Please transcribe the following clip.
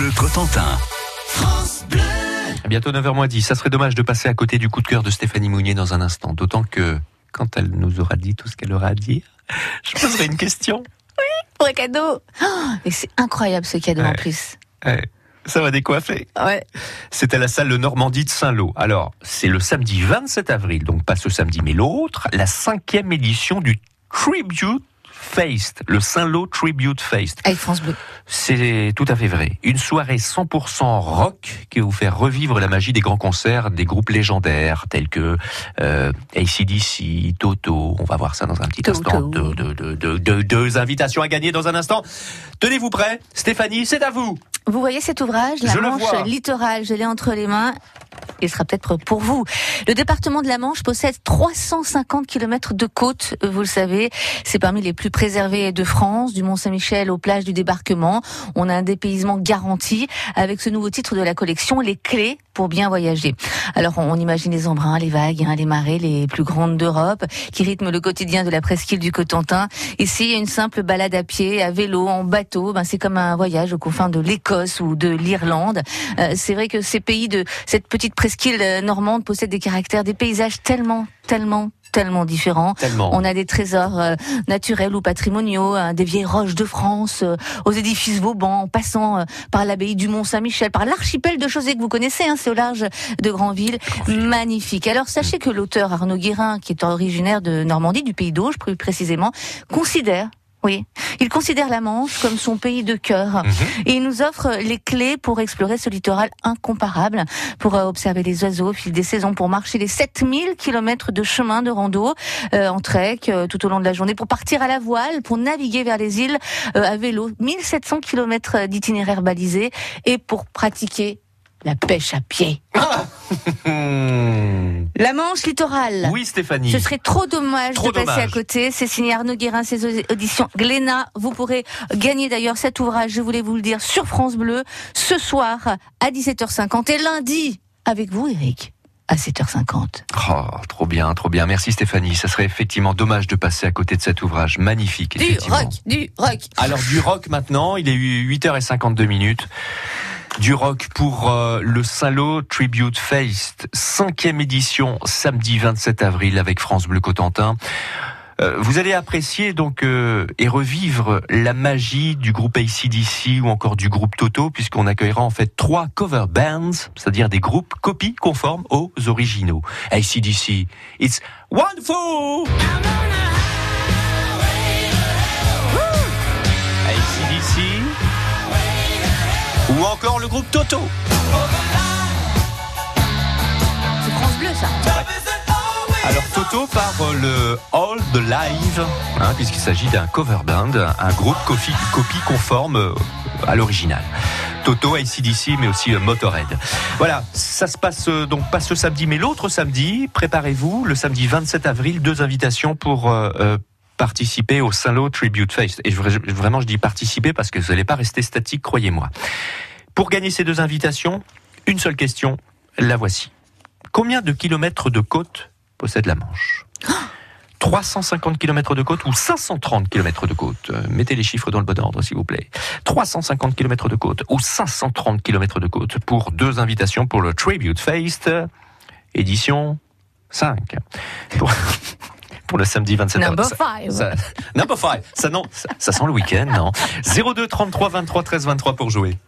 Bleu Cotentin. Bientôt 9h10. Ça serait dommage de passer à côté du coup de cœur de Stéphanie Mounier dans un instant. D'autant que quand elle nous aura dit tout ce qu'elle aura à dire, je poserai une question. Pour un cadeau. Oh, et c'est incroyable ce cadeau en Ouais. plus. Ouais, ça va décoiffer. Ouais. C'est à la salle de Normandie de Saint-Lô. Alors, c'est le samedi 27 avril, donc pas ce samedi mais l'autre, la cinquième édition du Tribute Feast, le Saint-Lô Tribute Feast. Avec France Bleu. C'est tout à fait vrai. Une soirée 100% rock qui va vous faire revivre la magie des grands concerts des groupes légendaires tels que euh, ACDC, Toto. On va voir ça dans un petit Toto. instant. Deux, invitations à gagner dans un instant. Tenez-vous prêts Stéphanie, c'est à vous Vous voyez cet ouvrage, La Je le Manche littorale, je l'ai entre les mains. Il sera peut-être pour vous. Le département de la Manche possède 350 km de côte, vous le savez. C'est parmi les plus préservés de France, du Mont-Saint-Michel aux plages du débarquement. On a un dépaysement garanti avec ce nouveau titre de la collection, Les clés pour bien voyager. Alors on imagine les embruns, les vagues, hein, les marées les plus grandes d'Europe qui rythment le quotidien de la presqu'île du Cotentin. Ici, une simple balade à pied, à vélo, en bateau, ben, c'est comme un voyage aux confins de l'Écosse ou de l'Irlande. Euh, c'est vrai que ces pays de cette petite euh, normande possèdent des caractères, des paysages tellement, tellement, tellement différents. Tellement. On a des trésors euh, naturels ou patrimoniaux, hein, des vieilles roches de France, euh, aux édifices Vauban, en passant euh, par l'abbaye du Mont-Saint-Michel, par l'archipel de Chaussée que vous connaissez, hein, c'est au large de Grandville. Magnifique. Alors sachez que l'auteur Arnaud Guérin, qui est originaire de Normandie, du pays d'Auge plus précisément, considère oui, il considère la Manche comme son pays de cœur Mhm. et il nous offre les clés pour explorer ce littoral incomparable, pour euh, observer les oiseaux au fil des saisons, pour marcher les 7000 kilomètres de chemin de rando euh, en trek euh, tout au long de la journée, pour partir à la voile, pour naviguer vers les îles euh, à vélo, 1700 kilomètres d'itinéraire balisé et pour pratiquer la pêche à pied. La Manche littorale. Oui, Stéphanie. Ce serait trop dommage Trop de passer dommage. à côté. C'est signé Arnaud Guérin, ses auditions Glénat. Vous pourrez gagner d'ailleurs cet ouvrage, je voulais vous le dire, sur France Bleu, ce soir à 17h50 et lundi avec vous, Eric, à 7h50. Oh, trop bien, trop bien. Merci Stéphanie. Ça serait effectivement dommage de passer à côté de cet ouvrage magnifique. Du rock, du rock. Alors du rock maintenant, il est 8h52 minutes. Du rock pour euh, le Saint-Lô Tribute Feast, cinquième édition, samedi 27 avril avec France Bleu Cotentin. Euh, vous allez apprécier donc euh, et revivre la magie du groupe ACDC ou encore du groupe Toto, puisqu'on accueillera en fait trois cover bands, c'est-à-dire des groupes copies conformes aux originaux. ACDC, it's wonderful! ACDC ou encore le groupe Toto. C'est France Bleu, ça. Alors Toto par euh, le All the Live, hein, puisqu'il s'agit d'un cover band, un groupe copie, copie conforme euh, à l'original. Toto, ACDC, mais aussi euh, Motorhead. Voilà, ça se passe donc pas ce samedi, mais l'autre samedi. Préparez-vous, le samedi 27 avril, deux invitations pour euh, participer au Saint-Lô Tribute Fest. Et je- vraiment, je dis participer parce que vous n'allez pas rester statique, croyez-moi. Pour gagner ces deux invitations, une seule question, la voici. Combien de kilomètres de côte possède la Manche? 350 km de côte ou 530 km de côte? Mettez les chiffres dans le bon ordre, s'il vous plaît. 350 km de côte ou 530 km de côte pour deux invitations pour le Tribute Feast, édition 5. Pour, pour le samedi 27 Number Ça- five. ça- number 5. Ça, non, ça, ça sent le week-end, non? 02 33 23 13 23 pour jouer.